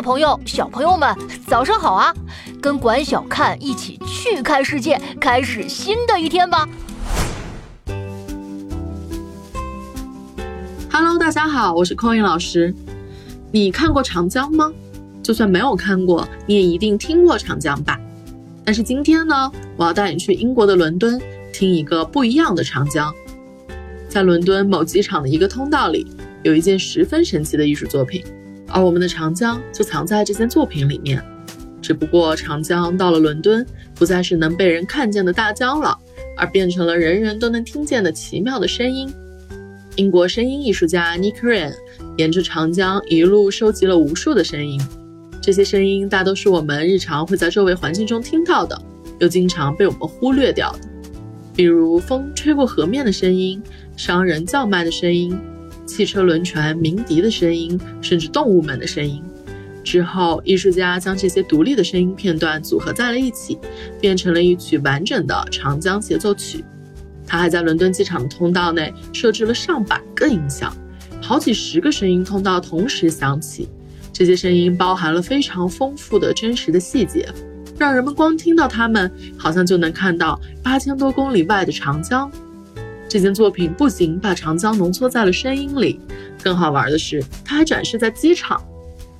朋友、小朋友们，早上好啊！跟管小看一起去看世界，开始新的一天吧。Hello，大家好，我是空音老师。你看过长江吗？就算没有看过，你也一定听过长江吧？但是今天呢，我要带你去英国的伦敦，听一个不一样的长江。在伦敦某机场的一个通道里，有一件十分神奇的艺术作品，而我们的长江就藏在这件作品里面。只不过长江到了伦敦，不再是能被人看见的大江了，而变成了人人都能听见的奇妙的声音。英国声音艺术家 Nick r a n 沿着长江一路收集了无数的声音，这些声音大都是我们日常会在周围环境中听到的，又经常被我们忽略掉的，比如风吹过河面的声音、商人叫卖的声音、汽车轮船鸣笛的声音，甚至动物们的声音。之后，艺术家将这些独立的声音片段组合在了一起，变成了一曲完整的长江协奏曲。他还在伦敦机场的通道内设置了上百个音响，好几十个声音通道同时响起。这些声音包含了非常丰富的真实的细节，让人们光听到它们，好像就能看到八千多公里外的长江。这件作品不仅把长江浓缩在了声音里，更好玩的是，它还展示在机场。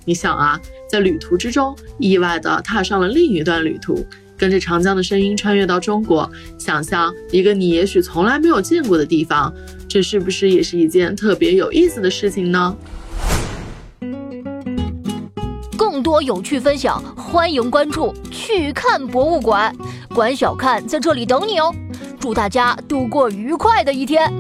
你想啊，在旅途之中，意外地踏上了另一段旅途，跟着长江的声音穿越到中国，想象一个你也许从来没有见过的地方，这是不是也是一件特别有意思的事情呢？更多有趣分享，欢迎关注去看博物馆，管小看在这里等你哦。祝大家度过愉快的一天。